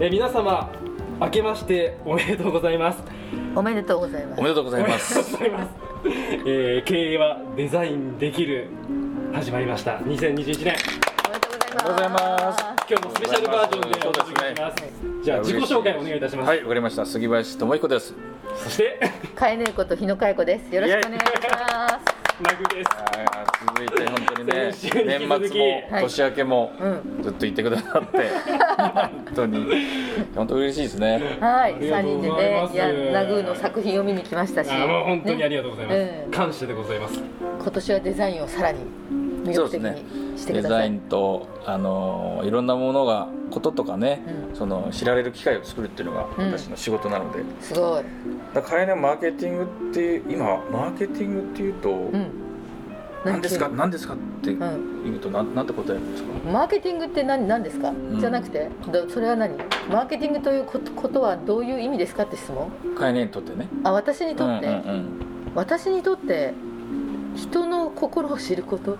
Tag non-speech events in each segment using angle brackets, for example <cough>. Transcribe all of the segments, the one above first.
えー皆様明けましておめでとうございます。おめでとうございますおめでとうございまおす。えー経営はデザインできる始まりました。2021年おめでとうございますおめでとうございます今日もスペシャルバージョンでお届けします。じゃあ自己紹介お願いいたします。はい、わかりました。杉林智彦です。そしてかえねえこと日野かえ子ですよろしくお願いしますナグです。続いて本当にね、年末もはい年明けもうんずっといてくださって、<laughs> 本当に本当嬉しいですね。はい三人でねいやナグーの作品を見に来ましたし本当にありがとうございます。ねうん感謝でございます。今年はデザインをさらに魅力的そうですにしてくデザイださいンとあのいろんなものがこととかね、うん。その知られる機会を作るっていうのがうん。私の仕事なので、すごい。だからねマーケティングって今マーケティングっていうと、うん。何ですか？何何ですかってうん。言うとなんなんて答えるんですか？マーケティングって何何ですか、ん。じゃなくてどそれは何？マーケティングということことはどういう意味ですかって質問？会にとってね。あ私にとって、うんうん。私にとって人の心を知ること？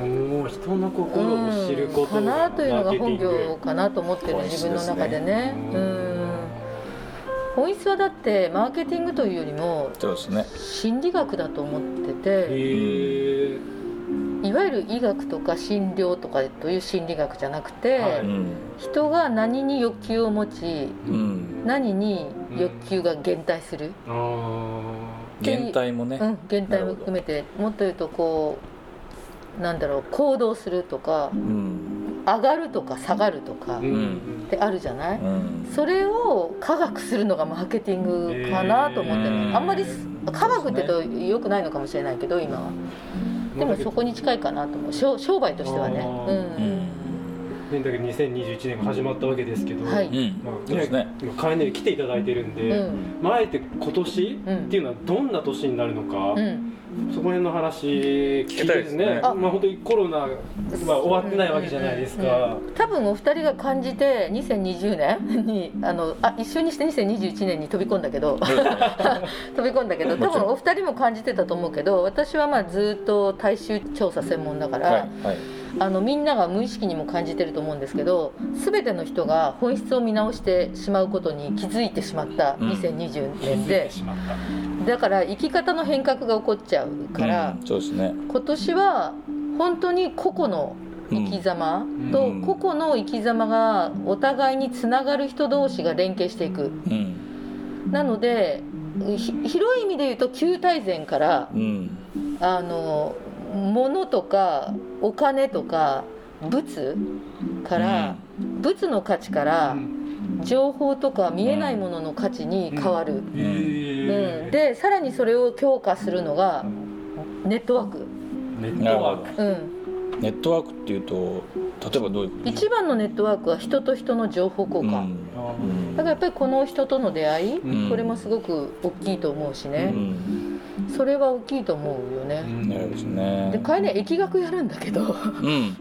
もう人の心を知ることかなというのが本業かなと思ってる自分の中でねうん。本質はだってマーケティングというよりもそうですね。心理学だと思ってへてえいわゆる医学とか診療とかという心理学じゃなくて、人が何に欲求を持ちうん。何に欲求が減退する、減退もね。うん、減退も含めてもっと言うとこうなんだろう行動するとかうん。上がるとか下がるとかっうん。てあるじゃない、うん。それを科学するのがマーケティングかなと思ってる、えーあんまり科学って言うと良くないのかもしれないけど今は。でもそこに近いかなと思う。商商売としてはね。うん。ね、だけど2021年が始まったわけですけど、はい。うん。まあね今カエネに来ていただいてるんで、うん。まああえて今年うんっていうのはどんな年になるのか、うん。そこら辺の話聞きたいですね。ねまあ本当にコロナは終わってないわけじゃないですか、多分お二人が感じて2020年にあのあ一緒にして2021年に飛び込んだけど <laughs> 飛び込んだけど多分お二人も感じてたと思うけど私はまあずっと大衆調査専門だから、はいはい。あのみんなが無意識にも感じてると思うんですけど全ての人が本質を見直してしまうことに気づいてしまったうん。2020気づい年で。て、しまった。だから生き方の変革が起こっちゃうから、うん。そうですね。今年は本当に個々の生き様とうん。個々の生き様がお互いにつながる人同士が連携していく。うん。なのでひ広い意味で言うと旧大前からうん。あの物とかお金とか物から、物の価値から情報とか見えないものの価値に変わる、へうん。ーでさらにそれを強化するのがネットワーク、ネットワーク。うん、ネットワークっていうと例えばどういうこと？一番のネットワークは人と人の情報交換、うん。だからやっぱりこの人との出会い、うん。これもすごく大きいと思うしうね、ん。それは大きいと思うよね、なるですね。で彼ね疫学やるんだけど。うん。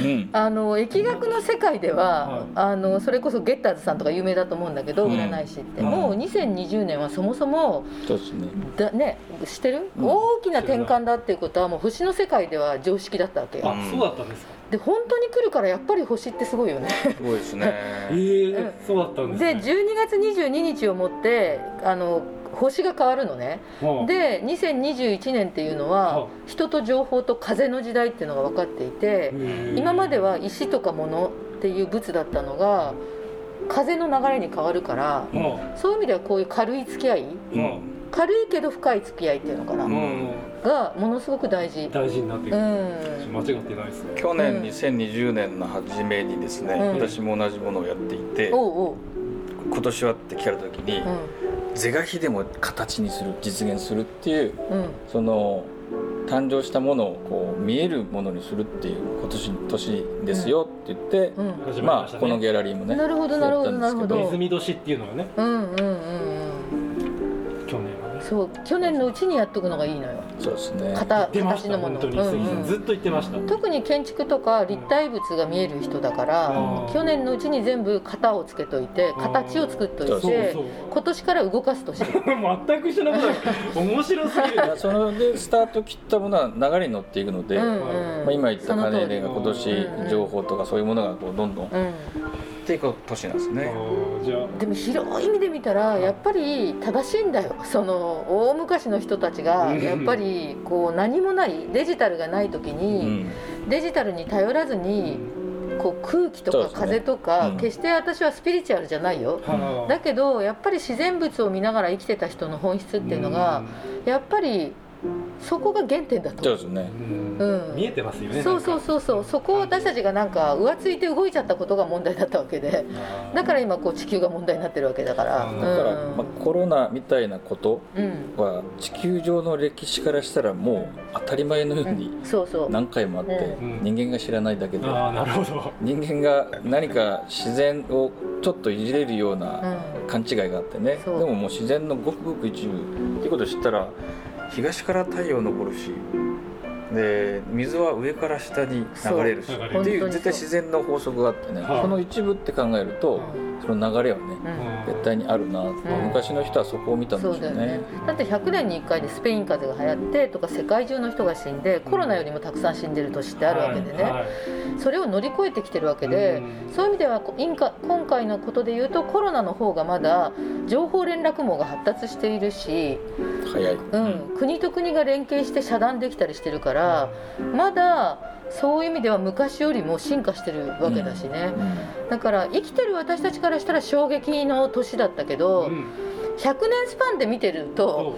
うん。<laughs> あの疫学の世界では、はい。あのそれこそゲッターズさんとか有名だと思うんだけど、うん。占い師って、うんもう2020年はそもそもそうですね。だね知ってる、うん。大きな転換だっていうことはもう星の世界では常識だったわけあそうだったんですか？で本当に来るからやっぱり星ってすごいよね。すごいですね。えーうん。そうだったんですでね12月22日をもってあの星が変わるのね。はあ。で2021年っていうのはは人と情報と風の時代っていうのが分かっていて今までは石とか物っていう物だったのが風の流れに変わるからはそういう意味ではこういう軽い付き合い軽いけど深い付き合いっていうのかな、あうん。がものすごく大事。大事になってうくるん。間違ってないですね。去年うん2020年の初めにですね、うん。私も同じものをやっていて、おうおう、今年はって聞かれた時に、う是が非でも形にする実現するっていううん。その誕生したものをこう見えるものにするっていう今年年ですよって言って、うん。始まりまあこのギャラリーもねなるほどなるほどやったんですけなるほど。ネズミ年っていうのがね。うんうんうんうんそう去年のうちにやっとくのがいいのよ。そうですね。形のもの。本当に、うんうん。ずっと言ってました。特に建築とか立体物が見える人だからうん。去年のうちに全部型をつけといて形を作っといて今年から動かす年 <laughs> 全く一緒なことだ面白すぎる。そのでスタート切ったものは流れに乗っていくので、うんうん。まあ、今言ったパネルが今年情報とかそういうものがこうどんどんうんっていく年なんですね。でも広い意味で見たらやっぱり正しいんだよ。<laughs> その大昔の人たちがうん。やっぱりこう何もないデジタルがない時うにん。デジタルに頼らずにこう空気とか風とかうん。決して私はスピリチュアルじゃないよ。はあ。だけどやっぱり自然物を見ながら生きてた人の本質っていうのがやっぱりそこが原点だと。そうですね。うん。うん。見えてますよねそうそうそうそう。そこを私たちがなんか浮ついて動いちゃったことが問題だったわけで。だから今こう地球が問題になってるわけだから。うん。だから、うんまあ、コロナみたいなことうん。は地球上の歴史からしたらもう当たり前のようにそうそう。何回もあって、うん。人間が知らないだけで、ああなるほど。人間が何か自然をちょっといじれるよううなん。勘違いがあってね、そう。でももう自然のごくごく一部。っていうことを知ったら東から太陽昇るしで水は上から下に流れるしっていうう。絶対自然の法則があってね、はい。その一部って考えると、その流れはねうん。絶対にあるなうん。昔の人はそこを見たんでしょそうねね。だって100年に1回でスペイン風邪が流行ってとか世界中の人が死んでコロナよりもたくさん死んでる年ってあるわけでね、はい。はいそれを乗り越えてきてるわけで、うん。そういう意味では今回のことで言うとコロナの方がまだ情報連絡網が発達しているし、うん。国と国が連携して遮断できたりしてるからまだそういう意味では昔よりも進化してるわけだしね、だから生きてる私たちからしたら衝撃の年だったけど、うん。100年スパンで見てると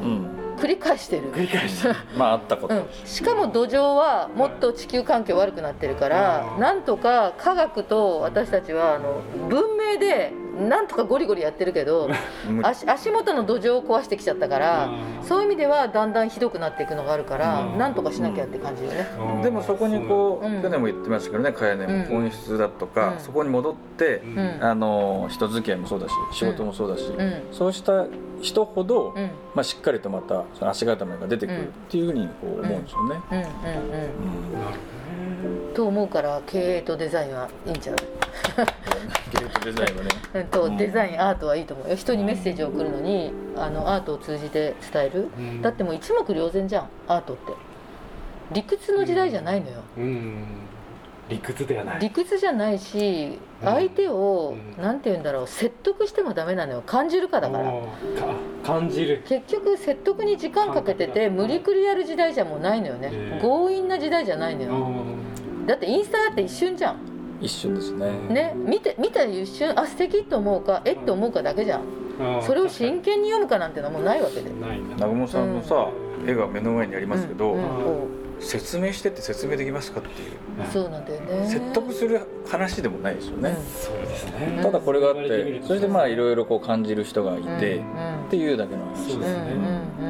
繰り返してる。繰り返して <laughs> まああったこと、うん、しかも土壌はもっと地球環境悪くなってるから、うん。なんとか科学と私たちはあの文明でなんとかゴリゴリやってるけど <laughs> 足足元の土壌を壊してきちゃったから、うん。そういう意味ではだんだんひどくなっていくのがあるから、うん。なんとかしなきゃって感じよね。うん。でもそこにこう、うん。去年も言ってましたけどね茅根もうん本質だとか、うん。そこに戻ってあの人付き合いもそうだし仕事もそうだし、うん。そうした人ほど、うん。まあ、しっかりとまたその足固めが出てくるっていうふうにこう思うんですよね。と思うから経営とデザインはいいんじゃないゲートデザインはね。<laughs> うんとうんデザインアートはいいと思うよ。人にメッセージを送るのにあのアートを通じて伝える、ほどねだってもう一目瞭然じゃんアートって。理屈の時代じゃないのよ、うん。理屈ではない。理屈じゃないしうん。相手をうん。て言うんだろう説得してもダメなのよ。感じるかだから。感じる。結局説得に時間かけてて無理くりやる時代じゃもうないのよね。ええ強引な時代じゃないのうよん。だってインスタだって一瞬じゃん一瞬ですね。ね見て見た一瞬あ素敵と思うかえって思うかだけじゃん。うんそれを真剣に読むかなんてのはもうないわけで。ないな。南雲さんのさ、絵が目の前にありますけど、うん。うん。説明してって説明できますかっていう。そうなんだよね。説得する話でもないですよね、そうですね。うんただこれがあってそれでまあいろいろこう感じる人がいて、うん。っていうだけの話ですね。うんうんテ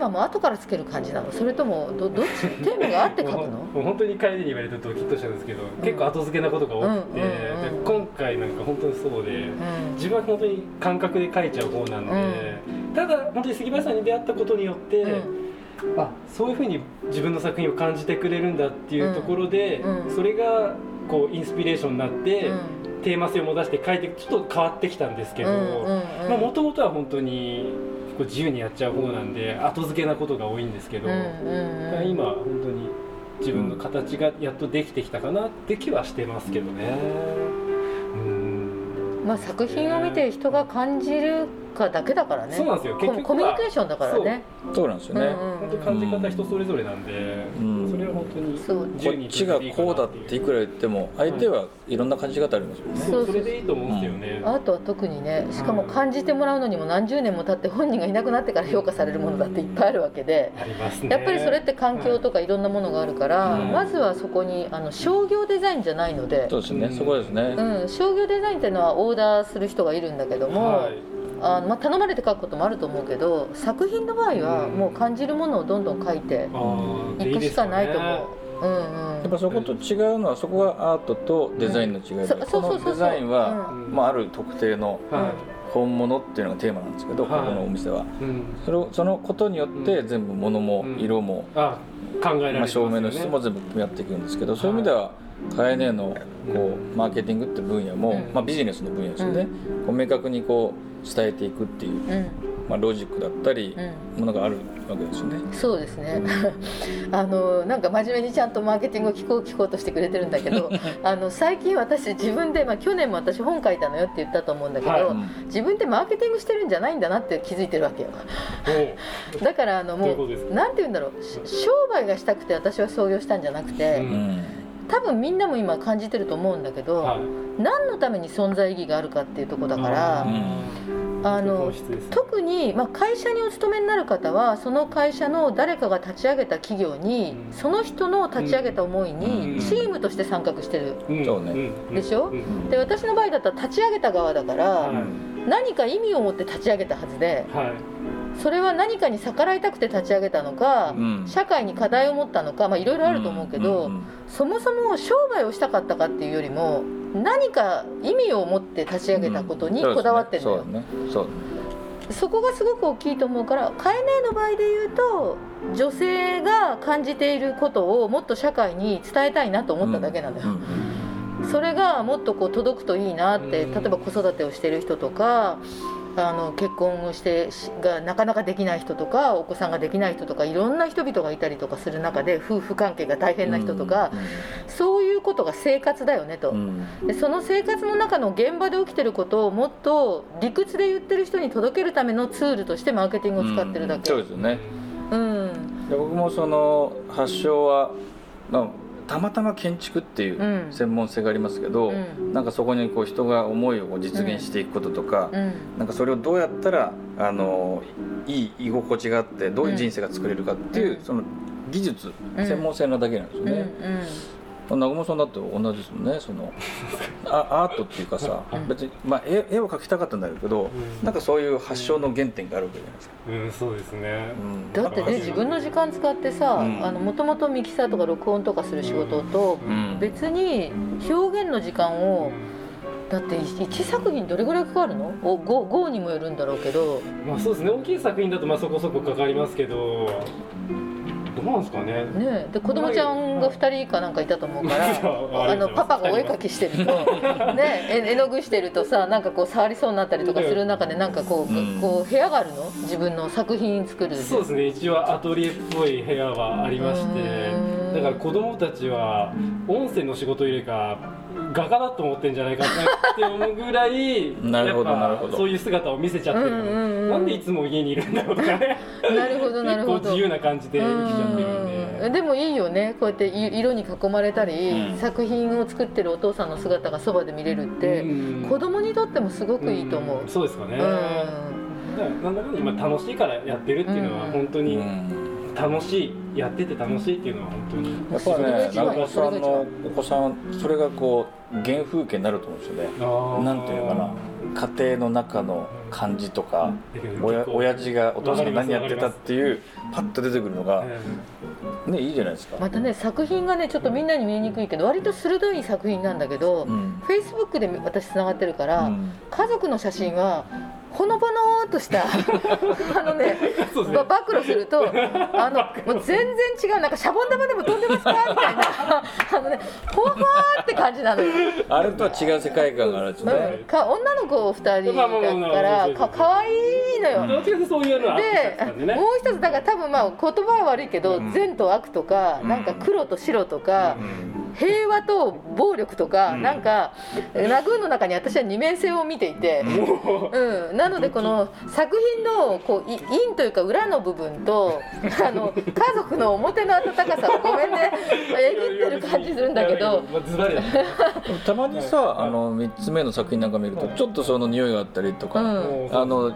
ーマも後からつける感じなの？それともどどっち？テーマがあって書くの？もう本当に帰りに言われるとドキッとしたんですけど、結構後付けなことが多くて、うんうん今回なんか本当にそうで、うん。自分は本当に感覚で書いちゃう方なんで、ただ本当に杉林さんに出会ったことによって、うん。あそういうふうに自分の作品を感じてくれるんだっていうところで、うん。うん。それがこうインスピレーションになって、うん。テーマ性も出して書いてちょっと変わってきたんですけどうんうんうんもともとは本当にこう自由にやっちゃう方なんで後付けなことが多いんですけど、うんうんうん。今本当に自分の形がやっとできてきたかなって気はしてますけどね。うん。まあ作品を見て人が感じるかだけだからね。そうなんですよ。結局はココミュニケーションだからね。そう。なんですよね、うん本当に感じ方人それぞれなんで、うん。そ本当にそう。こっちがこうだっていくら言っても相手はいろんな感じ方ありますよね、そうそれでいいと思うんですよね。アートは特にねしかも感じてもらうのにも何十年も経って本人がいなくなってから評価されるものだっていっぱいあるわけでありますね。やっぱりそれって環境とかいろんなものがあるから、うん。まずはそこにあの商業デザインじゃないのでそうですね、うんそこですね、うん、商業デザインっていうのはオーダーする人がいるんだけども、はいあのまあ、頼まれて書くこともあると思うけど作品の場合はもう感じるものをどんどん書いていくしかないと思う。うんうん。やっぱそこと違うのはそこがアートとデザインの違いで、うそうそうそうのデザインは、うん。まあ、ある特定のは本物っていうのがテーマなんですけど、はい。ここのお店は。うん。それをそのことによって全部物もうん。色も、あ考えられてま照明の質も全部やっていくんですけど、そういう意味ではカエネのこうマーケティングって分野も、うん。まあ、ビジネスの分野ですよね、こう明確にこう伝えていくっていう、うん。まあ、ロジックだったりうん。ものがあるわけですよね。そうですね。<laughs> あのなんか真面目にちゃんとマーケティングを聞こう聞こうとしてくれてるんだけどあの最近私自分で、まあ、去年も私本書いたのよって言ったと思うんだけど、はい。自分でマーケティングしてるんじゃないんだなって気づいてるわけよ。おだからあのもううなんて言うんだろう。し商売がしたくて私は創業したんじゃなくて、ううん多分みんなも今感じてると思うんだけど、はい。何のために存在意義があるかっていうところだからあの特に、まあ、会社にお勤めになる方はその会社の誰かが立ち上げた企業に、うん。その人の立ち上げた思いうん。にチームとして参画してる、うん。でしょ？うん。で私の場合だったら立ち上げた側だから、はい。何か意味を持って立ち上げたはずではいそれは何かに逆らいたくて立ち上げたのか、うん。社会に課題を持ったのかまあいろいろあると思うけど、んんそもそも商売をしたかったかっていうよりも何か意味を持って立ち上げたことにこだわってるのよ、そうだね。そうだね。そこがすごく大きいと思うからカエネの場合で言うと女性が感じていることをもっと社会に伝えたいなと思っただけなのよ、うん。それがもっとこう届くといいなってうん。例えば子育てをしてる人とかあの結婚をしてしがなかなかできない人とかお子さんができない人とかいろんな人々がいたりとかする中で夫婦関係が大変な人とか、そういうことが生活だよねと。うん。うんでその生活の中の現場で起きてることをもっと理屈で言ってる人に届けるためのツールとしてマーケティングを使ってるだけ。そうですよね。うん。で僕もその発祥は、まあ、たまたま建築っていううん。専門性がありますけど、うん。なんかそこにこう人が思いを実現していくこととか、うん。なんかそれをどうやったらあのいい居心地があってどういう人生が作れるかっていう、うんその技術、うん。専門性なだけなんですようん。ね。南雲さんだって同じですもんねその。<laughs> あアートっていうかさ、うん。別に、まあ、絵絵を描きたかったんだけど、うん。なんかそういう発祥の原点があるわけじゃないですか。うんそうですね。うん。だってね自分の時間使ってさうん。もともとミキサーとか録音とかする仕事とうん。別に表現の時間うをんだって1作品どれぐらいかかるの？お 5, 5にもよるんだろうけど。まあそうですね。大きい作品だとまあそこそこかかりますけどどうなんですかね。ねで子供ちゃんが2人かなんかいたと思うから <laughs> あのパパがお絵描きしてると。ね絵絵の具してるとさなんかこう触りそうになったりとかする中でなんかこう,、うん。こう部屋があるの？自分の作品作るそうですね。一応アトリエっぽい部屋はありましてうんだから子供たちは音声の仕事よりか画家だと思ってんじゃないかって思うぐらい <laughs> なるほどやっぱなるほど。そういう姿を見せちゃってるうんうんうんなんでいつも家にいるんだろうとかね。なるほどなるほど。<laughs> 自由な感じで生きちゃってる。んうん。で。でもいいよね。こうやってい色に囲まれたり、うん。作品を作ってるお父さんの姿がそばで見れるって、うん。子供にとってもすごくいいと思う、ん。そうですかね、うん。だからなんだかんだ今楽しいからやってるっていうのはうん。本当にうん楽しいやってて楽しいっていうのは本当に。やっぱりねそれが一番長尾さんのお子さんそれがこう原風景になると思うんですよね。なんていうのかな。家庭の中の感じとかうん。親結構親父がお父さんが何やってたっていうパッと出てくるのがえねいいじゃないですか。またね作品がねちょっとみんなに見えにくいけど割と鋭い作品なんだけど、うん。フェイスブックで私つながってるから、うん。家族の写真はほのぼのとした <laughs> あのねね。ば暴露すると <laughs> あのもう全然違うなんかシャボン玉でも飛んでますかみたいな。<laughs> あのねほわほわーって感じなのよ、あれとは違う世界観があるね。うん、か女の子2人だからかかわいいのよ、うんでもう一つだから多分まあ言葉は悪いけど、うん。善と悪とか、うんなんか黒と白とか、うん平和と暴力とか、うん。なんかラグーンの中に私は二面性を見ていて、うん。なのでこの作品のこうい陰というか裏の部分と <laughs> あの家族の表の温かさをごめんね絵ってる感じするんだけど。たまにさあの3つ目の作品なんか見るとちょっとその匂いがあったりとか、うん。あの境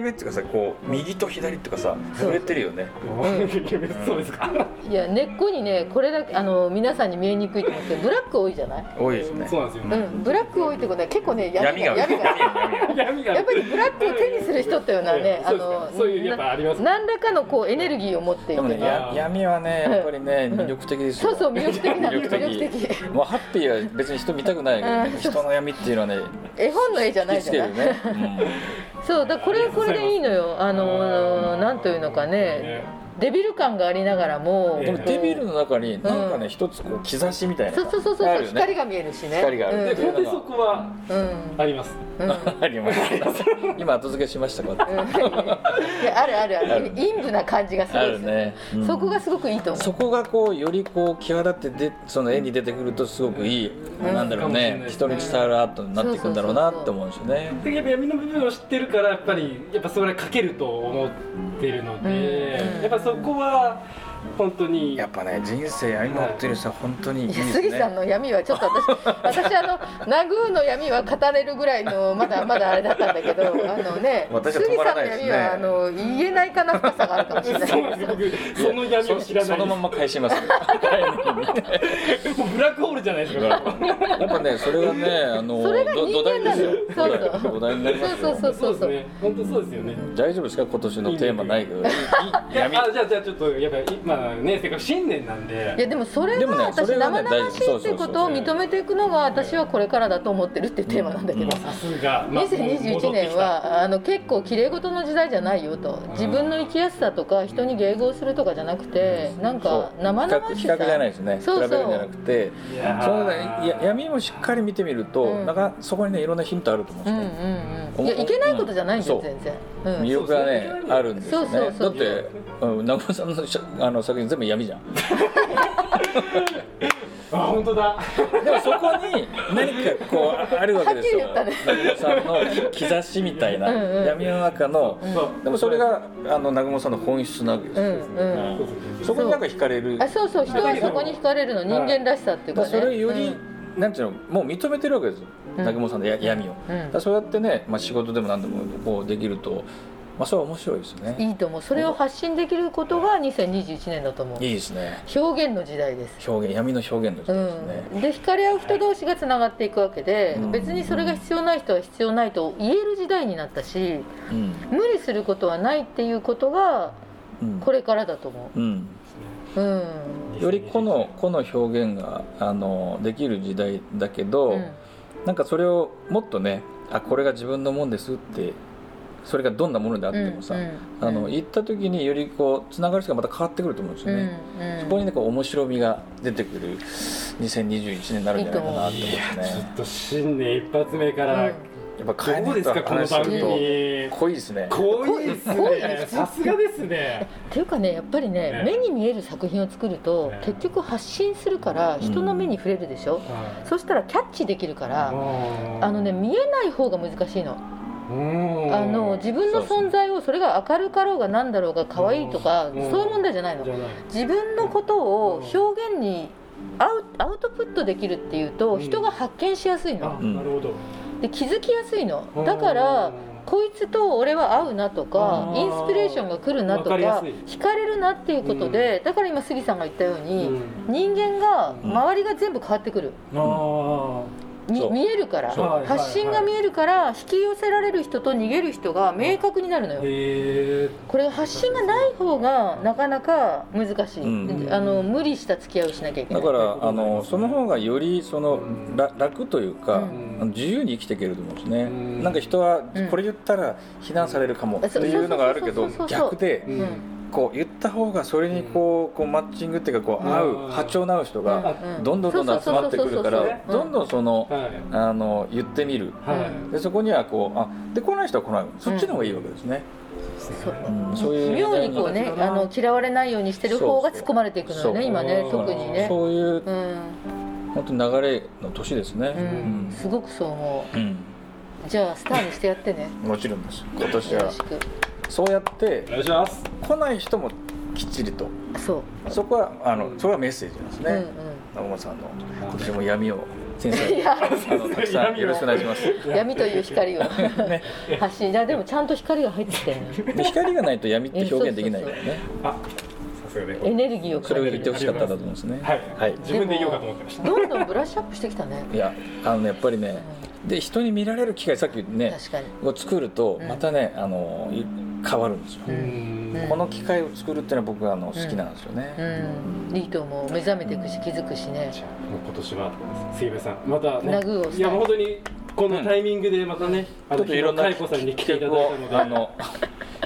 目っていうかさこう右と左とかさ触れてるよね。<laughs> そうですか？いや根っこにねこれだけあの皆さんに見えにくいと思うんですけどブラック多いじゃない？多いですね。そうなんですよ。ねうんブラック多いってことは結構ね闇が闇が闇が闇が闇がやっぱりブラックを手にする人っていうのはね、あのそういうやっぱあります。な何らかのこうエネルギーを持っていてでもね闇はねやっぱりね魅力的ですよ。そうそう魅力的なの魅力的。魅力的。もうハッピーは別に人見たくないけど、うん。人の闇っていうのはね絵本の絵じゃないじゃない？そうだこれはこれでいいのよ。あのなんというのかね、デビル感がありながらも。うん、でもデビルの中になんかね一つこう兆しみたいなそうそうそうそう、光が見えるしね。光がある。うん。で本当にそこはうん。うんあります。<laughs> あります。今後付けしましたか？うやあるあるあある。る陰部な感じがすあごいでする。ね、うん。そこがすごくいいと思う。そこがこうよりこう際立ってでその絵に出てくるとすごくいい、うん。なんだろうね人に伝わるアートになっていくんだろうなって思うんですよね。でやっぱ闇の部分を知ってるからやっぱりやっぱそれかけると思ってるので、うんやっぱそこは本当に。やっぱね人生闇持ってる人は本当にいいです杉さんねの闇はちょっと私私あのナグーの闇は語れるぐらいのまだまだあれだったんだけどあのね私ね。杉さんの闇はあの言えないかな深さがあるかもしれない。その闇を知らない。そのまま返します。よもうブラックホールじゃないですかやっぱねそれがねあのそれが人間土台ですよ。なのよそうそう。土台になりますよ。そうそうそうですね。本当そうですよね。大丈夫ですか？今年のテーマないけど。闇あじゃあじゃあちょっとやっぱりまあねせっかく新年なんで。いやでもそれでもねが私生々しいっていうことを認めていくのが私はこれからだと思ってるっていうテーマなんだけど、うん。さすが、まあ2021年はあの結構綺麗事の時代じゃないよと。自分の生きやすさとか人に迎合するとかじゃなくてなんか生々しさ。比較じゃないですね。そうそう。比べるんじゃなくて。いやー。そのねや闇もしっかり見てみると、うん。なんかそこにねいろんなヒントあると思うんうんですね、うんうんいやいけないことじゃないんだよ全然、うん。魅力がねそうそうあるんですよね。そうそうそう。だってうん南雲さんのしゃ <laughs> あの作品全部闇じゃん。<laughs> あ本当だ。でもそこに何かこうあるわけですよ。はっきり言ったね南雲さんの兆しみたいなうんうん。闇の中のでもそれがあの南雲さんの本質なわけですうんよ、うん。そこになんか惹かれる。あそうそう。人はそこに惹かれるの人間らしさっていうだかねそれより、なんていうのもう認めてるわけですよ。うん。南雲さんのや闇を、うん。だからそうやってね、まあ、仕事でも何でもこうできると、まあ、それは面白いですね。いいと思う。それを発信できることが2021年だと思う。いいですね。表現の時代です。表現闇の表現の時代ですね、うん、で惹かれ合う人同士がつながっていくわけで、うん別にそれが必要ない人は必要ないと言える時代になったしうん。無理することはないっていうことがうん。これからだと思う。ん。ううん。より個の個の表現があのできる時代だけど、うん。なんかそれをもっとねあこれが自分のもんですってそれがどんなものであってもさ、うんうんあの言った時によりこうつながる人がまた変わってくると思うんですよね、うんうん。そこにねこう面白みが出てくる。2021年になるんじゃないかなと思うんいですやちょねっと新年一発目から、うん。やっぱ変えないとどうですかこの話すると濃いですね。濃いですね。さすがですね。っていうかねやっぱりねね。目に見える作品を作るとね。結局発信するから人の目に触れるでしょ、そしたらキャッチできるからあのね見えない方が難しいのあの自分の存在をそれが明るかろうが何だろうが可愛いとかうん。そういう問題じゃないの。自分のことを表現にアウアウトプットできるっていうとうん。人が発見しやすいあの。うんなるほど。で気づきやすいの。だからこいつと俺は合うなとかインスピレーションが来るなとか惹かれるなっていうことでだから今杉さんが言ったようにうん。人間が周りが全部変わってくる。うみ見えるから発信が見えるから引き寄せられる人と逃げる人が明確になるのあよ。へえ。これ発信がない方がなかなか難しい、うん。あの無理した付き合いをしなきゃいけない。だからあのその方がよりそのら楽というか、うん。自由に生きていけると思うんですね、うん。なんか人はうん。これ言ったら非難されるかもってそういうのがあるけど逆でうんうんこう言った方がそれにこうこうマッチングっていうかこう合ううん波長の合う人がうん。どんどんどんどん集まってくるからどんどんそのはい。あの言ってみる。はい。でそこにはこうあで来ない人は来ない。そっちの方がいいわけですね、そううんそういう妙にこうねあの嫌われないようにしてる方が突っ込まれていくのよそうね今ね特にね。そういううん、本当に流れの年ですね、うん、すごくそう思う。ん。うじゃあスターにしてやってね。もちろんです。今年は。よろしくそうやってお願いします。来ない人もきっちりと。そう。そこはあのそれはメッセージですね、うんうん。さんの今年も闇を先生あのたくさんよろしくお願いします。闇という光を <laughs> 発信でもちゃんと光が入ってきたよねで光がないと闇って表現できないからねあエネルギーをそれを言ってほしかったんだと思うんですね。はい、はい。自分で言おうかと思ってました。どんどんブラッシュアップしてきたね。いやあのねやっぱりねで人に見られる機会さっきね確かに。を作るとうん。またねあのい変わるんですよ。この機会を作るっていうのは僕はあの好きなんですよね、うん。いいと思う。目覚めていくし気づくしね。もう今年は杉部さんまたねいいや本当にこのタイミングでまたね、あのちょっといろんな佳代子さんに来ていただいたので。あの <laughs>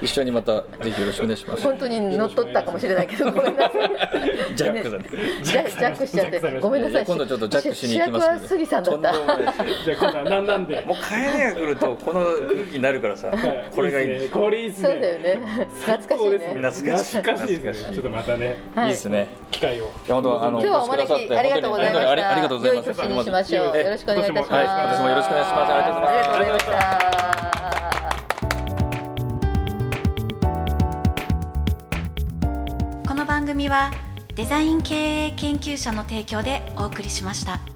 一緒にまたぜひよろしくお願いします。本当に乗っ取ったかもしれないけどごめんなさい。ジャックさんね。ジャックしちゃって。ごめんなさい。今度ちょっとジャックしに行きます主役は杉さんだったじゃあ今度は何なんで。もう帰りが来るとこの空気になるからさ。これがいい。これいいですね。そうだよね。懐かしいね。ね。懐かしい懐かしいですね。ちょっとまたねはい。いいですね。機会を。いや本当あの今日はお招きありがとうございました。ありがとうございます。良い年にしましょう。えよろしくお願いいたします。はい。私もよろしくお願いします。ありがとうございました組はデザイン経営研究者の提供でお送りしました。